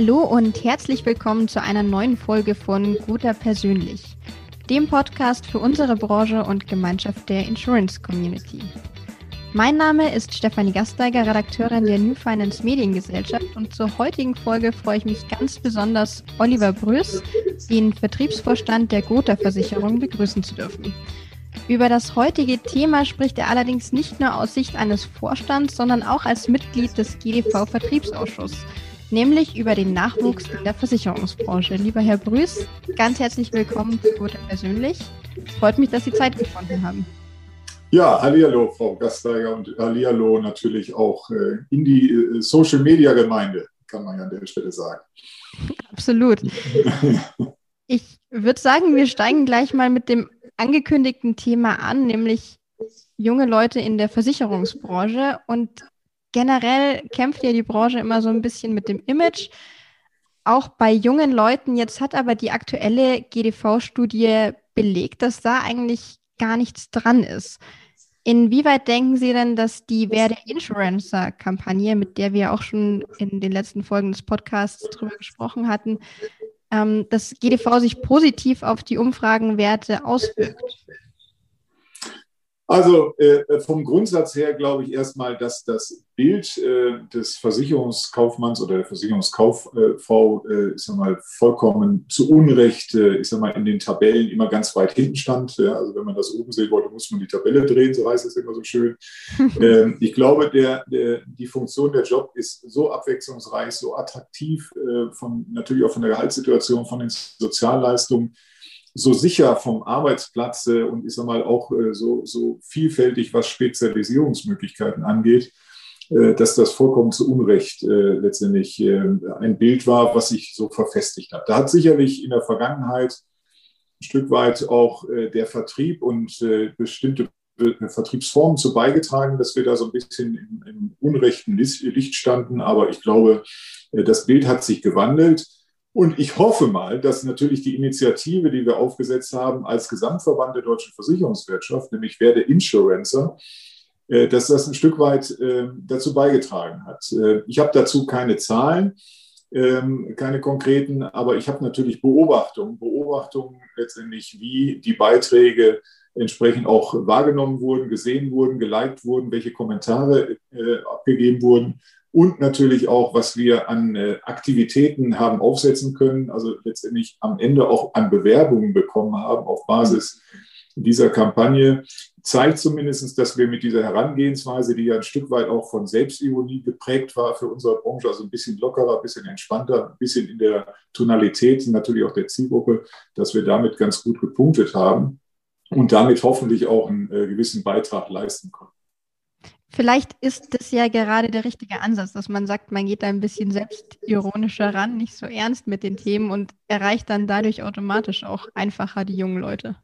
Hallo und herzlich willkommen zu einer neuen Folge von Guter Persönlich, dem Podcast für unsere Branche und Gemeinschaft der Insurance Community. Mein Name ist Stefanie Gasteiger, Redakteurin der New Finance Mediengesellschaft und zur heutigen Folge freue ich mich ganz besonders, Oliver Brös, den Vertriebsvorstand der Gotha Versicherung, begrüßen zu dürfen. Über das heutige Thema spricht er allerdings nicht nur aus Sicht eines Vorstands, sondern auch als Mitglied des GDV-Vertriebsausschusses, nämlich über den Nachwuchs in der Versicherungsbranche. Lieber Herr Brüß, ganz herzlich willkommen zu Gute Persönlich. Es freut mich, dass Sie Zeit gefunden haben. Ja, Hallihallo, Frau Gasteiger und Hallihallo natürlich auch äh, in die äh, Social-Media-Gemeinde, kann man ja an der Stelle sagen. Absolut. Ich würde sagen, wir steigen gleich mal mit dem angekündigten Thema an, nämlich junge Leute in der Versicherungsbranche. Und generell kämpft ja die Branche immer so ein bisschen mit dem Image, auch bei jungen Leuten. Jetzt hat aber die aktuelle GDV-Studie belegt, dass da eigentlich gar nichts dran ist. Inwieweit denken Sie denn, dass die Werde Insurancer-Kampagne, mit der wir auch schon in den letzten Folgen des Podcasts drüber gesprochen hatten, ähm, dass GDV sich positiv auf die Umfragenwerte auswirkt? Also äh, vom Grundsatz her glaube ich erstmal, dass das Bild äh, des Versicherungskaufmanns oder der Versicherungskauffrau, äh, ich sag mal, vollkommen zu Unrecht, äh, ich sag mal, in den Tabellen immer ganz weit hinten stand. Ja, also wenn man das oben sehen wollte, muss man die Tabelle drehen, so heißt es immer so schön. Ähm, ich glaube, der, der, die Funktion der Job ist so abwechslungsreich, so attraktiv, äh, von, natürlich auch von der Gehaltssituation, von den Sozialleistungen so sicher vom Arbeitsplatz und ich sage mal auch äh, so, so vielfältig, was Spezialisierungsmöglichkeiten angeht, äh, dass das vollkommen zu Unrecht äh, letztendlich ein Bild war, was sich so verfestigt hat. Da hat sicherlich in der Vergangenheit ein Stück weit auch der Vertrieb und bestimmte Vertriebsformen zu beigetragen, dass wir da so ein bisschen im, im unrechten Licht standen. Aber ich glaube, das Bild hat sich gewandelt. Und ich hoffe mal, dass natürlich die Initiative, die wir aufgesetzt haben als Gesamtverband der deutschen Versicherungswirtschaft, nämlich Werde Insurancer, äh, dass das ein Stück weit äh, dazu beigetragen hat. Äh, ich habe dazu keine Zahlen, ähm, keine konkreten, aber ich habe natürlich Beobachtungen, Beobachtungen letztendlich, wie die Beiträge entsprechend auch wahrgenommen wurden, gesehen wurden, geliked wurden, welche Kommentare abgegeben wurden und natürlich auch, was wir an äh, Aktivitäten haben aufsetzen können, also letztendlich am Ende auch an Bewerbungen bekommen haben auf Basis dieser Kampagne, zeigt zumindest, dass wir mit dieser Herangehensweise, die ja ein Stück weit auch von Selbstironie geprägt war für unsere Branche, also ein bisschen lockerer, ein bisschen entspannter, ein bisschen in der Tonalität natürlich auch der Zielgruppe, dass wir damit ganz gut gepunktet haben und damit hoffentlich auch einen äh, gewissen Beitrag leisten konnten. Vielleicht ist das ja gerade der richtige Ansatz, dass man sagt, man geht da ein bisschen selbstironischer ran, nicht so ernst mit den Themen und erreicht dann dadurch automatisch auch einfacher die jungen Leute.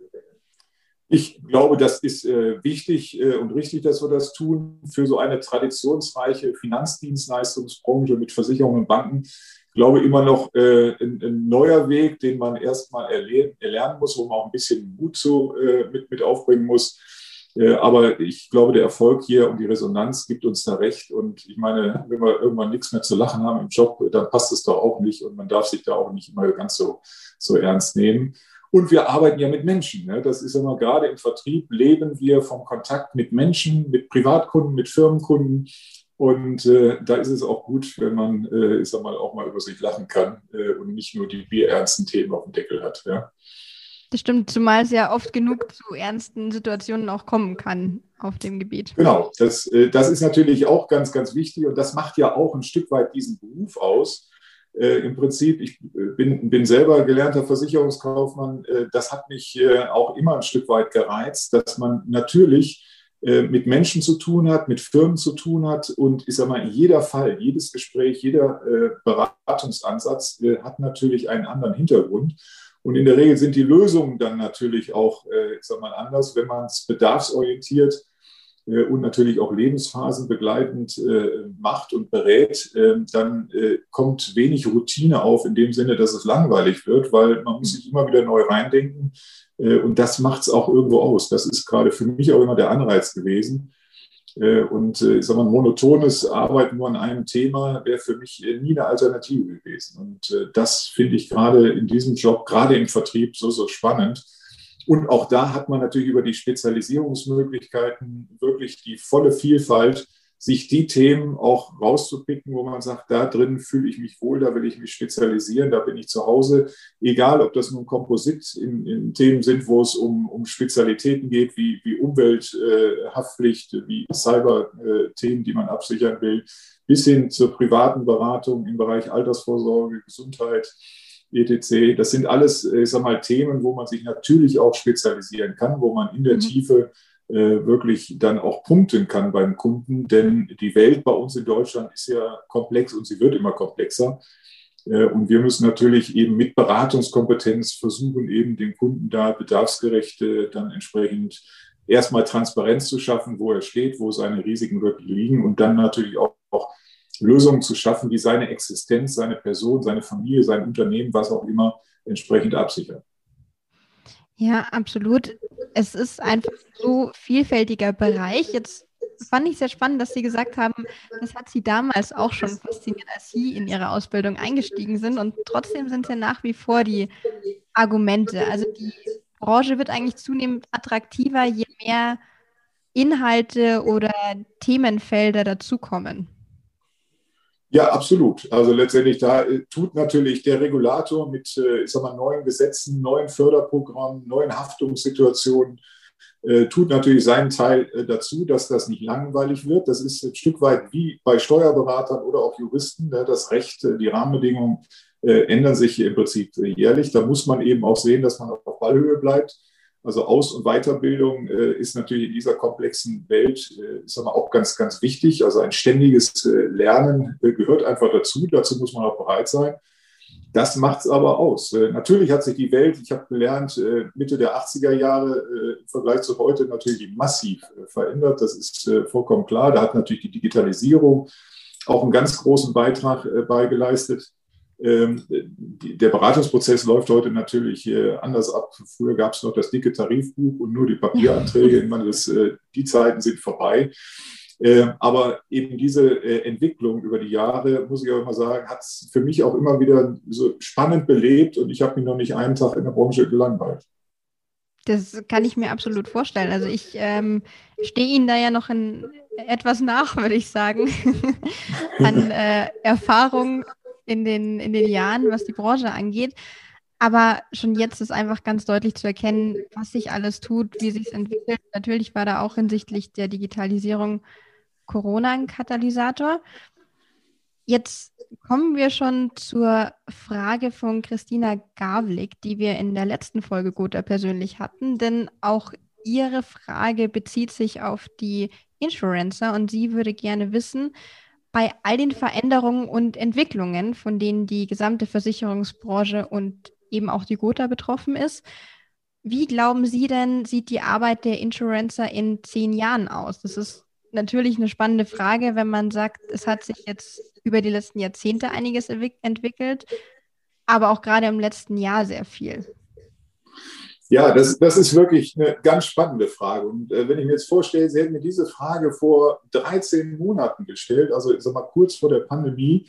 Ich glaube, das ist äh, wichtig äh, und richtig, dass wir das tun. Für so eine traditionsreiche Finanzdienstleistungsbranche mit Versicherungen und Banken, ich glaube immer noch äh, ein, ein, neuer Weg, den man erstmal erlernen muss, wo man auch ein bisschen Mut zu, äh, mit, mit aufbringen muss aber ich glaube, der Erfolg hier und die Resonanz gibt uns da recht. Und ich meine, wenn wir irgendwann nichts mehr zu lachen haben im Job, dann passt es doch auch nicht. Und man darf sich da auch nicht immer ganz so, so ernst nehmen. Und wir arbeiten ja mit Menschen. Ne? Das ist immer gerade im Vertrieb leben wir vom Kontakt mit Menschen, mit Privatkunden, mit Firmenkunden. Und äh, da ist es auch gut, wenn man, äh, ich sag mal, auch mal über sich lachen kann äh, und nicht nur die bierernsten Themen auf dem Deckel hat. Ja? Das stimmt, zumal es ja oft genug zu ernsten Situationen auch kommen kann auf dem Gebiet. Genau, das, äh, das ist natürlich auch ganz, ganz wichtig und das macht ja auch ein Stück weit diesen Beruf aus. Äh, Im Prinzip, ich äh, bin, bin selber gelernter Versicherungskaufmann, äh, das hat mich auch immer ein Stück weit gereizt, dass man natürlich mit Menschen zu tun hat, mit Firmen zu tun hat und ich sage mal, jeder Fall, jedes Gespräch, jeder Beratungsansatz hat natürlich einen anderen Hintergrund. Und in der Regel sind die Lösungen dann natürlich auch, äh, ich sag mal, anders, wenn man es bedarfsorientiert äh, und natürlich auch lebensphasenbegleitend äh, macht und berät, äh, dann äh, kommt wenig Routine auf in dem Sinne, dass es langweilig wird, weil man muss sich immer wieder neu reindenken. Äh, und das macht es auch irgendwo aus. Das ist gerade für mich auch immer der Anreiz gewesen, und ich sag mal, monotones Arbeiten nur an einem Thema wäre für mich nie eine Alternative gewesen. Und das finde ich gerade in diesem Job, gerade im Vertrieb, so, so spannend. Und auch da hat man natürlich über die Spezialisierungsmöglichkeiten wirklich die volle Vielfalt sich die Themen auch rauszupicken, wo man sagt, da drin fühle ich mich wohl, da will ich mich spezialisieren, da bin ich zu Hause. Egal, ob das nun Komposit in, in Themen sind, wo es um, um Spezialitäten geht, wie, wie Umwelthaftpflicht, äh, wie Cyber-Themen, die man absichern will, bis hin zur privaten Beratung im Bereich Altersvorsorge, Gesundheit, etc. Das sind alles, äh, ich sag mal, Themen, wo man sich natürlich auch spezialisieren kann, wo man in der mhm. Tiefe wirklich dann auch punkten kann beim Kunden. Denn die Welt bei uns in Deutschland ist ja komplex und sie wird immer komplexer. Äh, und wir müssen natürlich eben mit Beratungskompetenz versuchen, eben den Kunden da bedarfsgerecht dann entsprechend erstmal Transparenz zu schaffen, wo er steht, wo seine Risiken wirklich liegen und dann natürlich auch, auch Lösungen zu schaffen, die seine Existenz, seine Person, seine Familie, sein Unternehmen, was auch immer entsprechend absichern. Ja, absolut. Es ist einfach so vielfältiger Bereich. Jetzt fand ich sehr spannend, dass Sie gesagt haben, das hat Sie damals auch schon fasziniert, als Sie in Ihre Ausbildung eingestiegen sind. Und trotzdem sind es ja nach wie vor die Argumente. Also die Branche wird eigentlich zunehmend attraktiver, je mehr Inhalte oder Themenfelder dazukommen. Ja, absolut. Also letztendlich da äh, tut natürlich der Regulator mit äh, ich sag mal, neuen Gesetzen, neuen Förderprogrammen, neuen Haftungssituationen, äh, tut natürlich seinen Teil dazu, dass das nicht langweilig wird. Das ist ein Stück weit wie bei Steuerberatern oder auch Juristen. Ne? Das Recht, die Rahmenbedingungen ändern sich im Prinzip jährlich. Da muss man eben auch sehen, dass man auf Ballhöhe bleibt. Also Aus- und Weiterbildung äh, ist natürlich in dieser komplexen Welt äh, ist aber auch ganz, ganz wichtig. Also ein ständiges äh, Lernen äh, gehört einfach dazu. Dazu muss man auch bereit sein. Das macht es aber aus. Äh, natürlich hat sich die Welt, ich habe gelernt, äh, Mitte der 80er Jahre im Vergleich zu heute natürlich massiv verändert. Das ist vollkommen klar. Da hat natürlich die Digitalisierung auch einen ganz großen Beitrag beigeleistet. Ähm, der Beratungsprozess läuft heute natürlich äh, anders ab. Früher gab es noch das dicke Tarifbuch und nur die Papieranträge. Ich meine, das, die Zeiten sind vorbei. Ähm, aber eben diese äh, Entwicklung über die Jahre, muss ich auch immer sagen, hat es für mich auch immer wieder so spannend belebt und ich habe mich noch nicht einen Tag in der Branche gelangweilt. Das kann ich mir absolut vorstellen. Also ich ähm, stehe Ihnen da ja noch in etwas nach, würde ich sagen, an äh, Erfahrung in den, in den Jahren, was die Branche angeht. Aber schon jetzt ist einfach ganz deutlich zu erkennen, was sich alles tut, wie sich es entwickelt. Natürlich war da auch hinsichtlich der Digitalisierung Corona ein Katalysator. Jetzt kommen wir schon zur Frage von Christina Gavlik, die wir in der letzten Folge Guter persönlich hatten, denn auch ihre Frage bezieht sich auf die Insurancer und sie würde gerne wissen, bei all den Veränderungen und Entwicklungen, von denen die gesamte Versicherungsbranche und eben auch die Gotha betroffen ist, wie glauben Sie denn, sieht die Arbeit der Insurancer in zehn Jahren aus? Das ist natürlich eine spannende Frage, wenn man sagt, es hat sich jetzt über die letzten Jahrzehnte einiges entwickelt, aber auch gerade im letzten Jahr sehr viel. Ja, das, das ist wirklich eine ganz spannende Frage. Und äh, wenn ich mir jetzt vorstelle, Sie hätten mir diese Frage vor 13 Monaten gestellt, also ich sag mal kurz vor der Pandemie,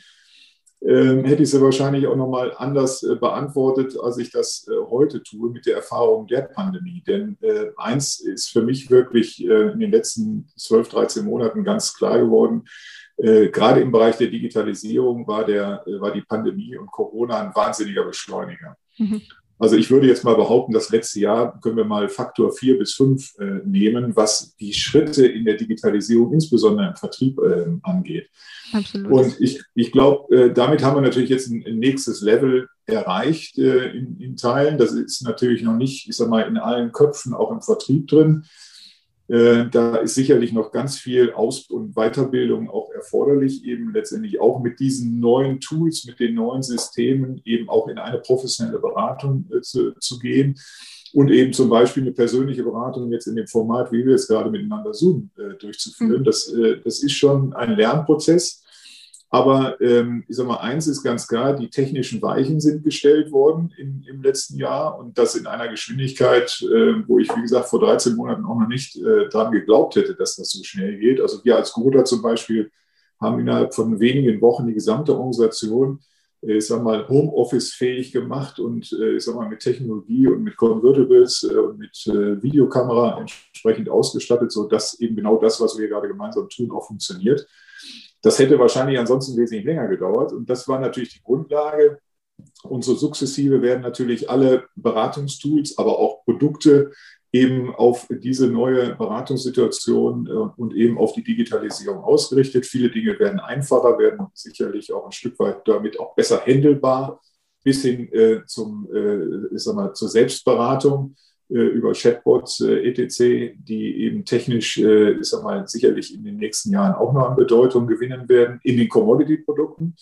äh, hätte ich sie wahrscheinlich auch nochmal anders äh, beantwortet, als ich das äh, heute tue mit der Erfahrung der Pandemie. Denn äh, eins ist für mich wirklich äh, in den letzten 12, 13 Monaten ganz klar geworden. Gerade im Bereich der Digitalisierung war, der, war die Pandemie und Corona ein wahnsinniger Beschleuniger. Mhm. Also ich würde jetzt mal behaupten, das letzte Jahr können wir mal Faktor vier bis fünf äh, nehmen, was die Schritte in der Digitalisierung, insbesondere im Vertrieb, äh, angeht. Absolut. Und ich, ich glaube, äh, damit haben wir natürlich jetzt ein, ein nächstes Level erreicht äh, in, in Teilen. Das ist natürlich noch nicht, ich sag mal, in allen Köpfen auch im Vertrieb drin. Äh, da ist sicherlich noch ganz viel Aus- und Weiterbildung auch erforderlich, eben letztendlich auch mit diesen neuen Tools, mit den neuen Systemen eben auch in eine professionelle Beratung äh, zu, zu gehen und eben zum Beispiel eine persönliche Beratung jetzt in dem Format, wie wir es gerade miteinander Zoom äh, durchzuführen. Mhm. Das, das ist schon ein Lernprozess. Aber ähm, ich sage mal, eins ist ganz klar, die technischen Weichen sind gestellt worden in, im letzten Jahr und das in einer Geschwindigkeit, äh, wo ich, wie gesagt, vor 13 Monaten auch noch nicht äh, daran geglaubt hätte, dass das so schnell geht. Also wir als Gruder zum Beispiel haben innerhalb von wenigen Wochen die gesamte Organisation äh, ich sag mal, Homeoffice-fähig gemacht und äh, ich sag mal, mit Technologie und mit Convertibles äh, und mit Videokamera entsprechend ausgestattet, sodass eben genau das, was wir gerade gemeinsam tun, auch funktioniert. Das hätte wahrscheinlich ansonsten wesentlich länger gedauert. Und das war natürlich die Grundlage. Und so sukzessive werden natürlich alle Beratungstools, aber auch Produkte eben auf diese neue Beratungssituation äh, und eben auf die Digitalisierung ausgerichtet. Viele Dinge werden einfacher, werden sicherlich auch ein Stück weit damit auch besser handelbar, bis hin äh, zum, äh, ich sag mal, zur Selbstberatung über Chatbots äh, etc., die eben technisch, äh, ich sag mal, sicherlich in den nächsten Jahren auch noch an Bedeutung gewinnen werden in den Commodity-Produkten.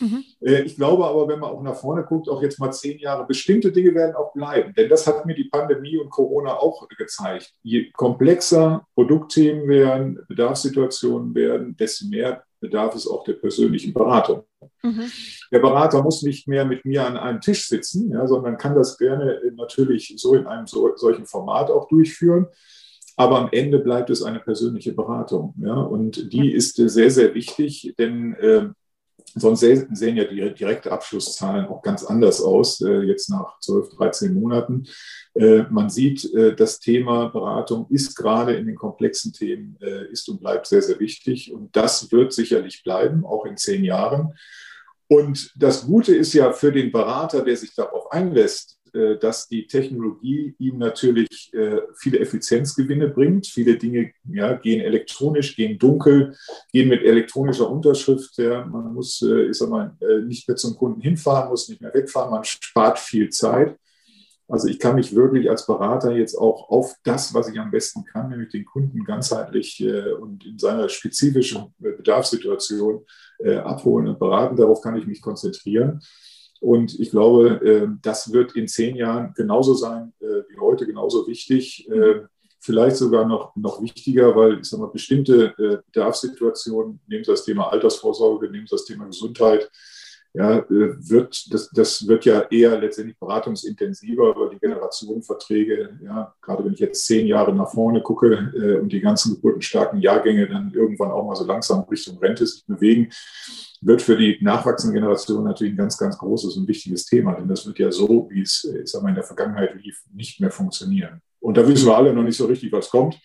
Mhm. Ich glaube aber, wenn man auch nach vorne guckt, auch jetzt mal zehn Jahre, bestimmte Dinge werden auch bleiben. Denn das hat mir die Pandemie und Corona auch gezeigt. Je komplexer Produktthemen werden, Bedarfssituationen werden, desto mehr bedarf es auch der persönlichen Beratung. Mhm. Der Berater muss nicht mehr mit mir an einem Tisch sitzen, ja, sondern kann das gerne natürlich so in einem so, solchen Format auch durchführen. Aber am Ende bleibt es eine persönliche Beratung. Ja, und die ist sehr, sehr wichtig, denn äh, sonst sehen ja die direkte Abschlusszahlen auch ganz anders aus, äh, jetzt nach 12, 13 Monaten. Äh, man sieht, äh, das Thema Beratung ist gerade in den komplexen Themen, ist und bleibt sehr, sehr wichtig. Und das wird sicherlich bleiben, auch in zehn Jahren. Und das Gute ist ja für den Berater, der sich darauf einlässt, dass die Technologie ihm natürlich äh, viele Effizienzgewinne bringt. Viele Dinge ja, gehen elektronisch, gehen dunkel, gehen mit elektronischer Unterschrift. Ja. Man muss, äh, ich sag mal, nicht mehr zum Kunden hinfahren, muss nicht mehr wegfahren, man spart viel Zeit. Also ich kann mich wirklich als Berater jetzt auch auf das, was ich am besten kann, nämlich den Kunden ganzheitlich und in seiner spezifischen Bedarfssituation abholen und beraten. Darauf kann ich mich konzentrieren. Und ich glaube, äh, das wird in zehn Jahren genauso sein äh, wie heute, genauso wichtig. Äh, vielleicht sogar noch, noch wichtiger, weil ich sage mal, bestimmte Bedarfssituationen, nehmen Sie das Thema Altersvorsorge, nehmen Sie das Thema Gesundheit, ja, wird, das, das wird ja eher letztendlich beratungsintensiver, weil die Generationenverträge, ja, gerade wenn ich jetzt zehn Jahre nach vorne gucke äh, und die ganzen geburtenstarken Jahrgänge dann irgendwann auch mal so langsam Richtung Rente sich bewegen, wird für die nachwachsende Generation natürlich ein ganz, ganz großes und wichtiges Thema, denn das wird ja so, wie es ich sag mal, in der Vergangenheit lief, nicht mehr funktionieren. Und da wissen wir alle noch nicht so richtig, was kommt.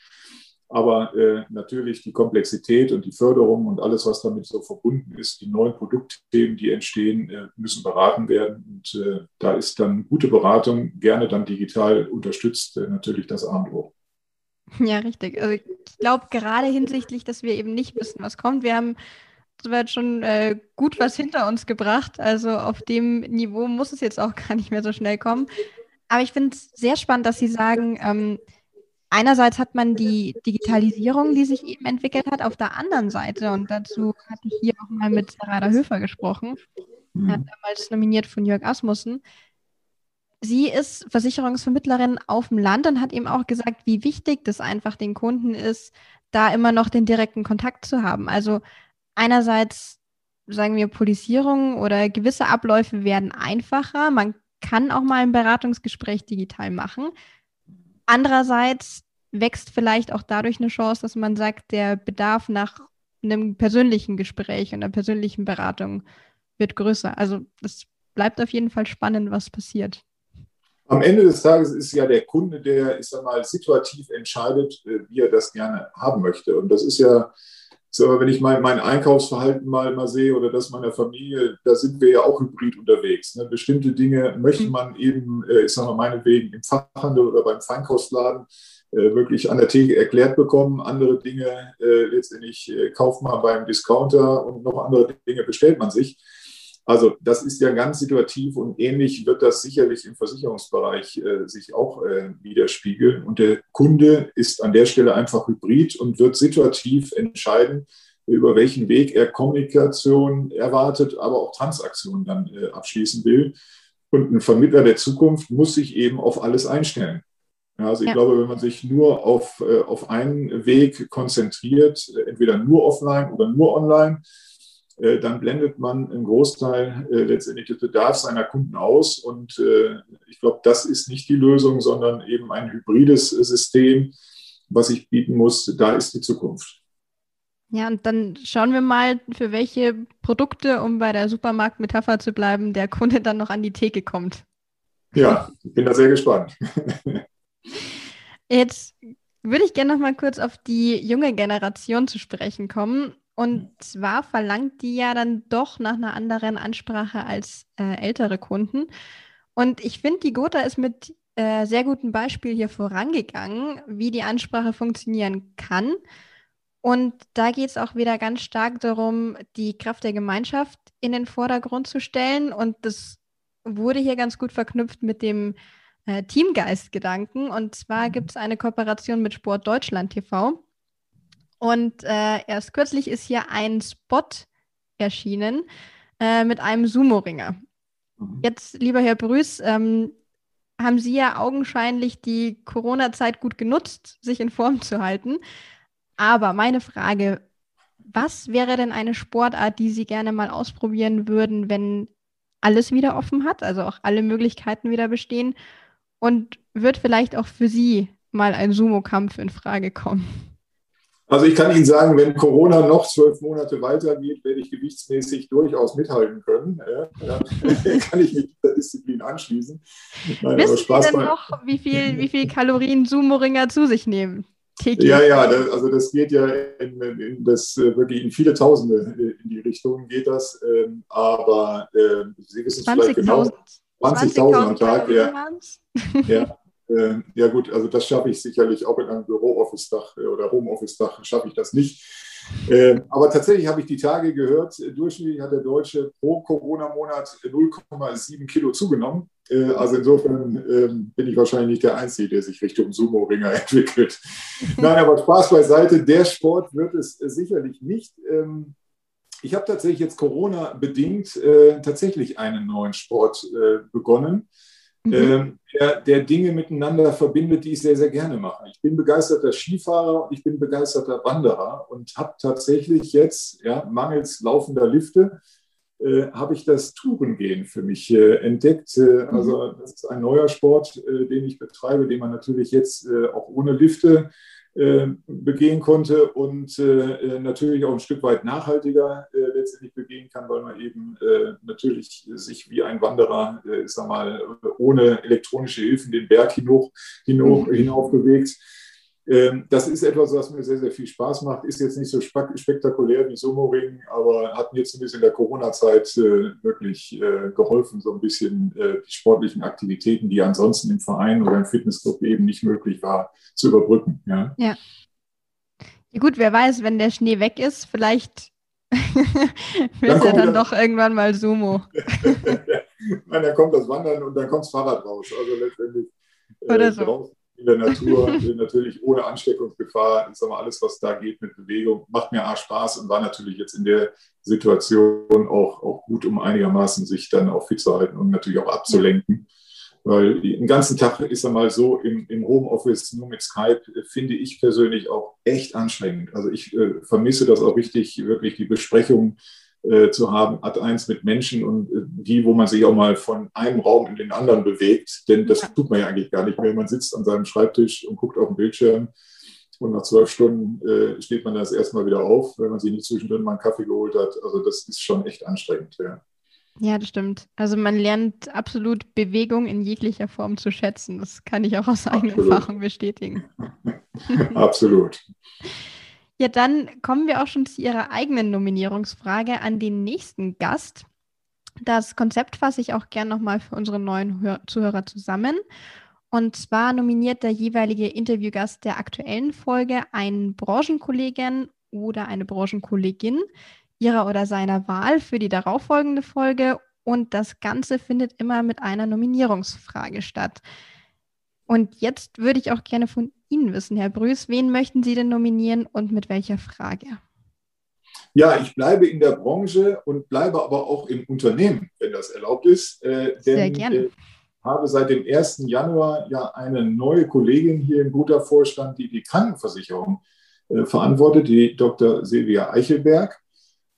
Aber äh, natürlich die Komplexität und die Förderung und alles, was damit so verbunden ist, die neuen Produktthemen, die entstehen, äh, müssen beraten werden. Und äh, da ist dann gute Beratung, gerne dann digital unterstützt, äh, natürlich das A. Ja, richtig. Also ich glaube gerade hinsichtlich, dass wir eben nicht wissen, was kommt. Wir haben soweit schon äh, gut was hinter uns gebracht. Also auf dem Niveau muss es jetzt auch gar nicht mehr so schnell kommen. Aber ich finde es sehr spannend, dass Sie sagen, ähm, einerseits hat man die Digitalisierung, die sich eben entwickelt hat, auf der anderen Seite, und dazu hatte ich hier auch mal mit Sarada Höfer gesprochen, mhm. damals nominiert von Jörg Asmussen. Sie ist Versicherungsvermittlerin auf dem Land und hat eben auch gesagt, wie wichtig das einfach den Kunden ist, da immer noch den direkten Kontakt zu haben. Also einerseits sagen wir Polisierung oder gewisse Abläufe werden einfacher. Man kann auch mal ein Beratungsgespräch digital machen. Andererseits wächst vielleicht auch dadurch eine Chance, dass man sagt, der Bedarf nach einem persönlichen Gespräch und einer persönlichen Beratung wird größer. Also es bleibt auf jeden Fall spannend, was passiert. Am Ende des Tages ist ja der Kunde, der, ich sag mal, situativ entscheidet, äh, wie er das gerne haben möchte. Und das ist ja so, wenn ich mein, mein Einkaufsverhalten mal, mal sehe oder das meiner Familie, da sind wir ja auch hybrid unterwegs. Ne? Bestimmte Dinge möchte mhm. man eben, äh, ich sage mal meinetwegen, im Fachhandel oder beim Feinkostladen äh, wirklich an der Theke erklärt bekommen. Andere Dinge äh, letztendlich äh, kauft man beim Discounter und noch andere Dinge bestellt man sich. Also das ist ja ganz situativ und ähnlich wird das sicherlich im Versicherungsbereich äh, sich auch äh, widerspiegeln. Und der Kunde ist an der Stelle einfach hybrid und wird situativ entscheiden, über welchen Weg er Kommunikation erwartet, aber auch Transaktionen dann äh, abschließen will. Und ein Vermittler der Zukunft muss sich eben auf alles einstellen. Ja, also ich ja. glaube, wenn man sich nur auf, äh, auf einen Weg konzentriert, entweder nur offline oder nur online, äh, dann blendet man einen Großteil äh, letztendlich des Bedarfs seiner Kunden aus. Und äh, ich glaube, das ist nicht die Lösung, sondern eben ein hybrides System, was ich bieten muss. Da ist die Zukunft. Ja, und dann schauen wir mal, für welche Produkte, um bei der Supermarktmetapher zu bleiben, der Kunde dann noch an die Theke kommt. Ja, ich bin da sehr gespannt. Jetzt würde ich gerne noch mal kurz auf die junge Generation zu sprechen kommen. Und mhm. zwar verlangt die ja dann doch nach einer anderen Ansprache als äh, ältere Kunden. Und ich finde, die Gotha ist mit äh, sehr gutem Beispiel hier vorangegangen, wie die Ansprache funktionieren kann. Und da geht es auch wieder ganz stark darum, die Kraft der Gemeinschaft in den Vordergrund zu stellen. Und das wurde hier ganz gut verknüpft mit dem äh, Teamgeist-Gedanken. Und zwar mhm. gibt es eine Kooperation mit Sport Deutschland TV. Und äh, erst kürzlich ist hier ein Spot erschienen äh, mit einem Sumo-Ringer. Mhm. Jetzt, lieber Herr Brüß, ähm, haben Sie ja augenscheinlich die Corona-Zeit gut genutzt, sich in Form zu halten. Aber meine Frage, was wäre denn eine Sportart, die Sie gerne mal ausprobieren würden, wenn alles wieder offen hat, also auch alle Möglichkeiten wieder bestehen? Und wird vielleicht auch für Sie mal ein Sumo-Kampf in Frage kommen? Also ich kann Ihnen sagen, wenn Corona noch zwölf Monate weitergeht, werde ich gewichtsmäßig durchaus mithalten können. Ja, kann ich mich der Disziplin anschließen. Nein, Wissen Sie denn noch, wie viel, wie viel Kalorien Sumo-Ringer zu sich nehmen? Täglich? Ja, ja, das, also das geht ja in, in, das, äh, wirklich in viele Tausende äh, in die Richtung geht das. Ähm, aber äh, Sie wissen es vielleicht genau. 20.000 20 am Tag, ja. ja. Äh, ja gut, also das schaffe ich sicherlich auch in einem Büro-Office-Dach äh, oder Home-Office-Dach schaffe ich das nicht. Äh, aber tatsächlich habe ich die Tage gehört, durchschnittlich hat der Deutsche pro Corona-Monat 0,7 Kilo zugenommen. also insofern ähm, bin ich wahrscheinlich nicht der Einzige, der sich Richtung Sumo-Ringer entwickelt. Nein, aber Spaß beiseite, der Sport wird es sicherlich nicht. Ähm, ich habe tatsächlich jetzt Corona-bedingt äh, tatsächlich einen neuen Sport äh, begonnen, mhm. äh, der, der, Dinge miteinander verbindet, die ich sehr, sehr gerne mache. Ich bin begeisterter Skifahrer und ich bin begeisterter Wanderer und habe tatsächlich jetzt, ja, mangels laufender Lifte, äh, habe ich das Tourengehen für mich äh, entdeckt. Äh, also das ist ein neuer Sport, den ich betreibe, den man natürlich jetzt auch ohne Lifte äh, begehen konnte und äh, natürlich auch ein Stück weit nachhaltiger äh, letztendlich begehen kann, weil man eben natürlich sich wie ein Wanderer, ich sag mal, ohne elektronische Hilfen den Berg hinauf, hinauf, mhm. hinauf bewegt. Ähm, das ist etwas, was mir sehr, sehr viel Spaß macht. Ist jetzt nicht so spektakulär wie Sumo-Ring, aber hat mir zumindest in der Corona-Zeit äh, wirklich äh, geholfen, so ein bisschen äh, die sportlichen Aktivitäten, die ansonsten im Verein oder im Fitnessclub eben nicht möglich war, zu überbrücken. Ja. ja. ja gut, wer weiß, wenn der Schnee weg ist, vielleicht wird er dann doch irgendwann mal Sumo. Nein, dann kommt das Wandern und dann kommt das Fahrrad raus. Also letztendlich äh, Oder so. draußen in der Natur, natürlich ohne Ansteckungsgefahr. Ich sag mal, alles, was da geht mit Bewegung, macht mir A Spaß und war natürlich jetzt in der Situation auch, auch gut, um einigermaßen sich dann auch fit zu halten und natürlich auch abzulenken. Weil den ganzen Tag ist er mal so im, im Homeoffice nur mit Skype, finde ich persönlich auch echt anstrengend. Also ich äh, vermisse das auch richtig, wirklich die Besprechung äh, zu haben, hat eins mit Menschen und äh, die, wo man sich auch mal von einem Raum in den anderen bewegt. Denn das tut man ja eigentlich gar nicht mehr. Man sitzt an seinem Schreibtisch und guckt auf den Bildschirm. Und nach zwölf Stunden äh, steht man das erstmal wieder auf, wenn man sich nicht zwischendrin mal einen Kaffee geholt hat. Also das ist schon echt anstrengend, ja. Ja, das stimmt. Also man lernt absolut Bewegung in jeglicher Form zu schätzen. Das kann ich auch aus eigener Erfahrung bestätigen. absolut. Ja, dann kommen wir auch schon zu Ihrer eigenen Nominierungsfrage an den nächsten Gast. Das Konzept fasse ich auch gern nochmal für unsere neuen Hör Zuhörer zusammen. Und zwar nominiert der jeweilige Interviewgast der aktuellen Folge einen Branchenkollegen oder eine Branchenkollegin ihrer oder seiner Wahl für die darauffolgende Folge. Und das Ganze findet immer mit einer Nominierungsfrage statt. Und jetzt würde ich auch gerne von Ihnen wissen, Herr Brüß, wen möchten Sie denn nominieren und mit welcher Frage? Ja, ich bleibe in der Branche und bleibe aber auch im Unternehmen, wenn das erlaubt ist. Äh, denn, Sehr gerne. Ich äh, habe seit dem 1. Januar ja eine neue Kollegin hier im guter Vorstand, die die Krankenversicherung äh, verantwortet, die Dr. Silvia Eichelberg.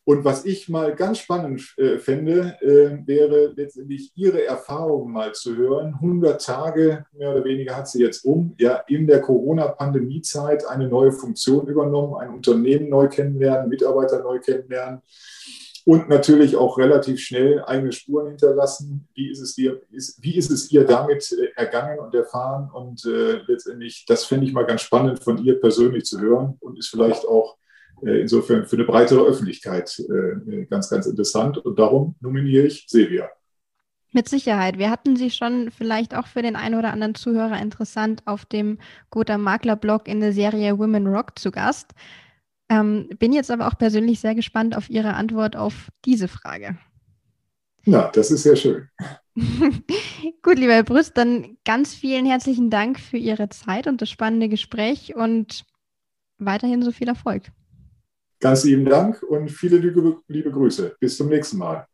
Und was ich mal ganz spannend äh, fände, äh, wäre letztendlich Ihre Erfahrungen mal zu hören. 100 Tage mehr oder weniger hat sie jetzt um, ja, in der Corona-Pandemie-Zeit eine neue Funktion übernommen, ein Unternehmen neu kennenlernen, Mitarbeiter neu kennenlernen und natürlich auch relativ schnell eigene Spuren hinterlassen. Wie ist es, dir, ist, wie ist es ihr damit äh, ergangen und erfahren? Und äh, letztendlich, das fände ich mal ganz spannend von ihr persönlich zu hören und ist vielleicht auch insofern für eine breitere Öffentlichkeit äh, ganz, ganz interessant. Und darum nominiere ich Silvia. Mit Sicherheit. Wir hatten sie schon vielleicht auch für den einen oder anderen Zuhörer interessant auf dem Gotha Makler Blog in der Serie Women Rock zu Gast. Ähm, bin jetzt aber auch persönlich sehr gespannt auf Ihre Antwort auf diese Frage. Ja, das ist sehr schön. Gut, lieber Herr Brüst, dann ganz vielen herzlichen Dank für Ihre Zeit und das spannende Gespräch und weiterhin so viel Erfolg. Ganz lieben Dank und viele liebe, Grüße. Bis zum nächsten Mal.